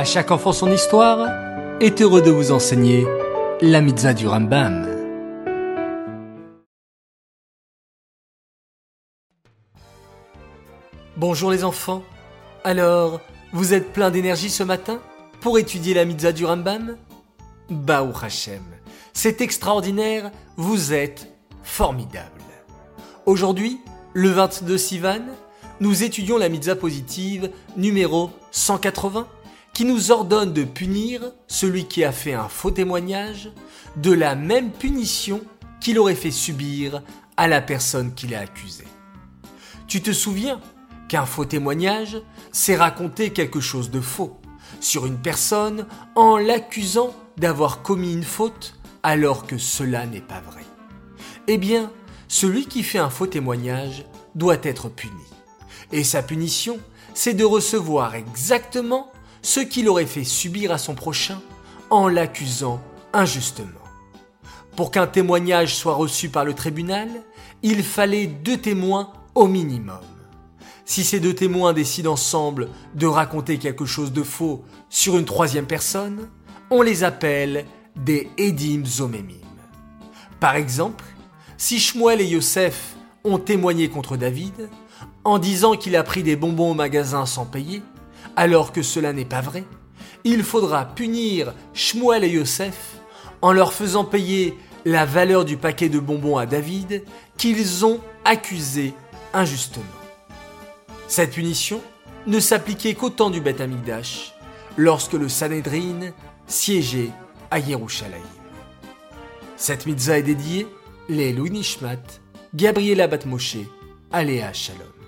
À chaque enfant son histoire est heureux de vous enseigner la mitzvah du Rambam. Bonjour les enfants. Alors, vous êtes plein d'énergie ce matin pour étudier la mitzvah du Rambam? Baou Hashem, c'est extraordinaire, vous êtes formidable. Aujourd'hui, le 22 Sivan, nous étudions la mitzvah positive numéro 180 qui nous ordonne de punir celui qui a fait un faux témoignage de la même punition qu'il aurait fait subir à la personne qui l'a accusé. Tu te souviens qu'un faux témoignage, c'est raconter quelque chose de faux sur une personne en l'accusant d'avoir commis une faute alors que cela n'est pas vrai? Eh bien, celui qui fait un faux témoignage doit être puni. Et sa punition, c'est de recevoir exactement ce qu'il aurait fait subir à son prochain en l'accusant injustement. Pour qu'un témoignage soit reçu par le tribunal, il fallait deux témoins au minimum. Si ces deux témoins décident ensemble de raconter quelque chose de faux sur une troisième personne, on les appelle des Edim Zomemim. Par exemple, si Shmuel et Yosef ont témoigné contre David, en disant qu'il a pris des bonbons au magasin sans payer, alors que cela n'est pas vrai, il faudra punir Shmuel et Yosef en leur faisant payer la valeur du paquet de bonbons à David qu'ils ont accusé injustement. Cette punition ne s'appliquait qu'au temps du Beth Amikdash, lorsque le Sanhedrin siégeait à Yerushalayim. Cette mitzvah est dédiée les Louis Nishmat, Gabriela Batmoshe, Aléa Shalom.